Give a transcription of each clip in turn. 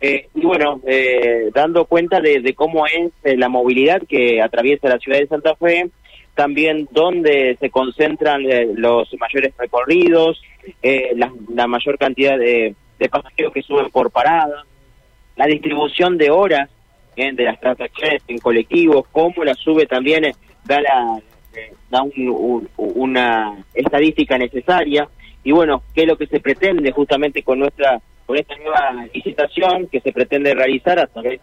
Eh, y bueno, eh, dando cuenta de, cómo es eh, la movilidad que atraviesa la ciudad de Santa Fe, también dónde se concentran los mayores recorridos, la, mayor cantidad de, pasajeros que suben por parada, la distribución de horas de las transacciones en colectivos, cómo la sube también da, la, da una estadística necesaria. Y bueno, qué es lo que se pretende justamente con nuestra con esta nueva licitación que se pretende realizar a través,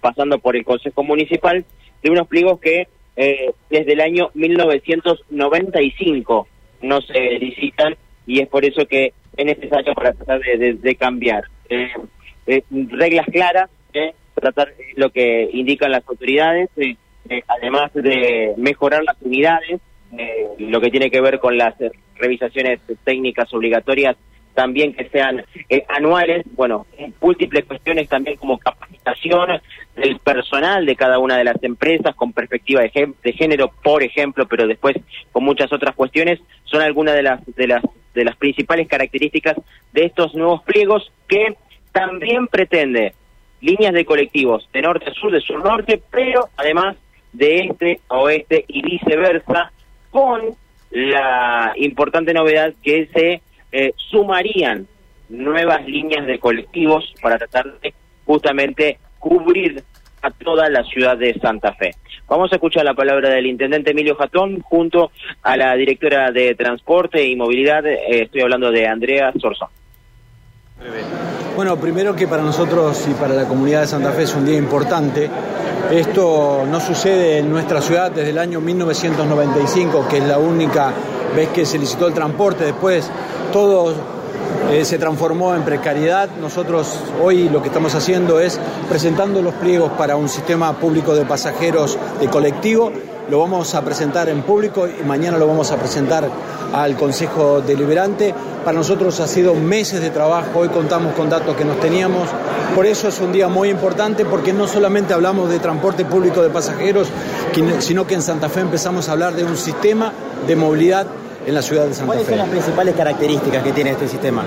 pasando por el Consejo Municipal, de unos pliegos que eh, desde el año 1995 no se licitan y es por eso que es necesario para tratar de, cambiar. Eh, eh, reglas claras, tratar lo que indican las autoridades, además de mejorar las unidades, lo que tiene que ver con las revisaciones técnicas obligatorias también que sean eh, anuales, bueno, múltiples cuestiones también como capacitación del personal de cada una de las empresas con perspectiva de, de género, por ejemplo, pero después con muchas otras cuestiones, son algunas de las, de las, de las principales características de estos nuevos pliegos que también pretende líneas de colectivos de norte a sur, de sur norte, pero además de este a oeste y viceversa, con la importante novedad que se eh, sumarían nuevas líneas de colectivos para tratar de justamente cubrir a toda la ciudad de Santa Fe. Vamos a escuchar la palabra del intendente Emilio Jatón junto a la directora de Transporte y Movilidad, eh, estoy hablando de Andrea Sorzón. Bueno, primero que para nosotros y para la comunidad de Santa Fe es un día importante. Esto no sucede en nuestra ciudad desde el año 1995, que es la única vez que se licitó el transporte. Después todo eh, se transformó en precariedad. Nosotros hoy lo que estamos haciendo es presentando los pliegos para un sistema público de pasajeros de colectivo. Lo vamos a presentar en público y mañana lo vamos a presentar al Consejo Deliberante. Para nosotros ha sido meses de trabajo, hoy contamos con datos que nos teníamos. Por eso es un día muy importante porque no solamente hablamos de transporte público de pasajeros, sino que en Santa Fe empezamos a hablar de un sistema de movilidad en la ciudad de Santa Fe. ¿Cuáles son las principales características que tiene este sistema?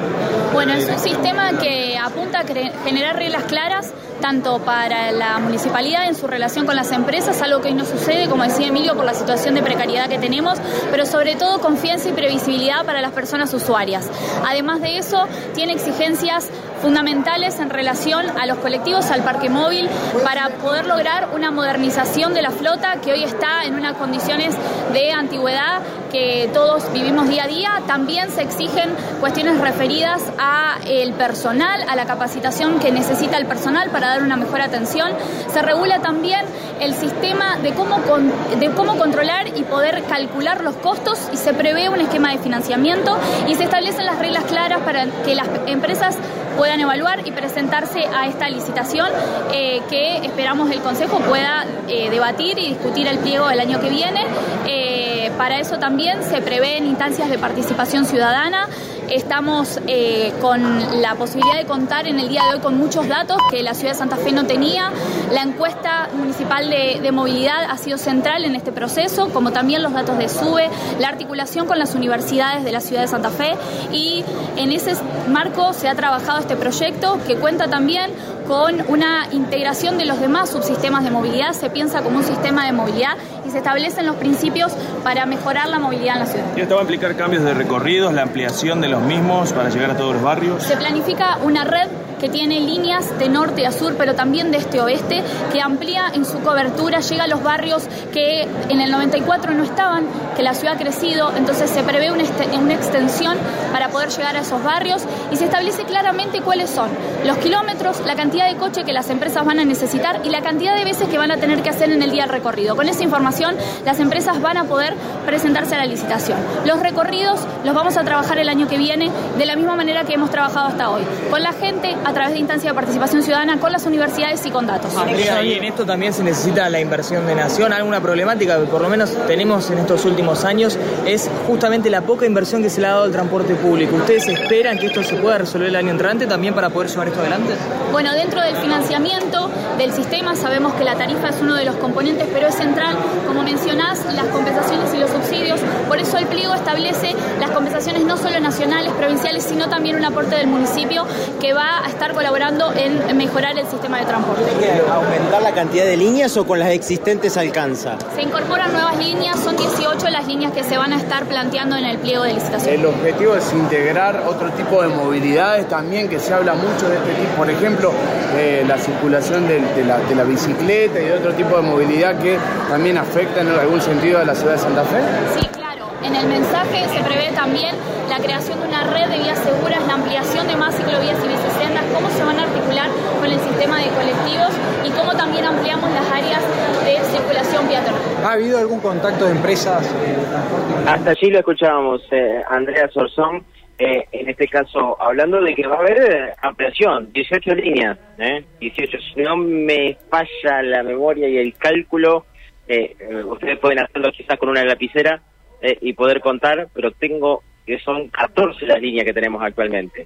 Bueno, es un sistema que apunta a generar reglas claras tanto para la municipalidad en su relación con las empresas, algo que hoy no sucede, como decía Emilio, por la situación de precariedad que tenemos, pero sobre todo confianza y previsibilidad para las personas usuarias. Además de eso, tiene exigencias fundamentales en relación a los colectivos, al parque móvil, para poder lograr una modernización de la flota que hoy está en unas condiciones de antigüedad que todos vivimos día a día. También se exigen cuestiones referidas a el personal, a la capacitación que necesita el personal para dar una mejor atención. Se regula también el sistema de cómo, de cómo controlar y poder calcular los costos y se prevé un esquema de financiamiento y se establecen las reglas claras para que las empresas puedan evaluar y presentarse a esta licitación eh, que esperamos el Consejo pueda eh, debatir y discutir el pliego el año que viene. Eh, para eso también se prevén instancias de participación ciudadana. Estamos eh, con la posibilidad de contar en el día de hoy con muchos datos que la ciudad de Santa Fe no tenía. La encuesta municipal de, movilidad ha sido central en este proceso, como también los datos de SUBE, la articulación con las universidades de la ciudad de Santa Fe y en ese marco se ha trabajado este proyecto que cuenta también con una integración de los demás subsistemas de movilidad, se piensa como un sistema de movilidad se establecen los principios para mejorar la movilidad en la ciudad. ¿Y esto va a implicar cambios de recorridos, la ampliación de los mismos para llegar a todos los barrios? Se planifica una red que tiene líneas de norte a sur, pero también de este a oeste, que amplía en su cobertura, llega a los barrios que en el 94 no estaban, que la ciudad ha crecido, entonces se prevé una, una extensión para poder llegar a esos barrios y se establece claramente cuáles son los kilómetros, la cantidad de coche que las empresas van a necesitar y la cantidad de veces que van a tener que hacer en el día del recorrido. Con esa información las empresas van a poder presentarse a la licitación. Los recorridos los vamos a trabajar el año que viene de la misma manera que hemos trabajado hasta hoy, con la gente través de instancia de participación ciudadana con las universidades y con datos. y en esto también se necesita la inversión de nación. Alguna problemática que por lo menos tenemos en estos últimos años es justamente la poca inversión que se le ha dado al transporte público. ¿Ustedes esperan que esto se pueda resolver el año entrante también para poder llevar esto adelante? Bueno, dentro del financiamiento del sistema sabemos que la tarifa es uno de los componentes, pero es central, como mencionás, las compensaciones y los subsidios. Por eso el pliego establece las compensaciones no solo nacionales, provinciales, sino también un aporte del municipio que va a estar colaborando en mejorar el sistema de transporte. ¿Aumentar la cantidad de líneas o con las existentes alcanza? Se incorporan nuevas líneas, son 18 las líneas que se van a estar planteando en el pliego de licitación. El objetivo es integrar otro tipo de movilidades también, que se habla mucho de este tipo, por ejemplo, eh, la circulación de, de, la, de la bicicleta y de otro tipo de movilidad que también afectan en algún sentido a la ciudad de Santa Fe. Sí, claro. En el mensaje se prevé también la creación de una red de vías seguras, la ampliación de más ciclovías y bicisendas, cómo se van a articular con el sistema de colectivos y cómo también ampliamos las áreas de circulación peatonal. ¿Ha habido algún contacto de empresas de transporte? Hasta allí lo escuchábamos, eh, Andrea Sorzón, eh, en este caso, hablando de que va a haber eh, ampliación, 18 líneas, ¿eh? 18. Si no me falla la memoria y el cálculo, eh, eh, ustedes pueden hacerlo quizás con una lapicera eh, y poder contar, pero tengo que son 14 las líneas que tenemos actualmente.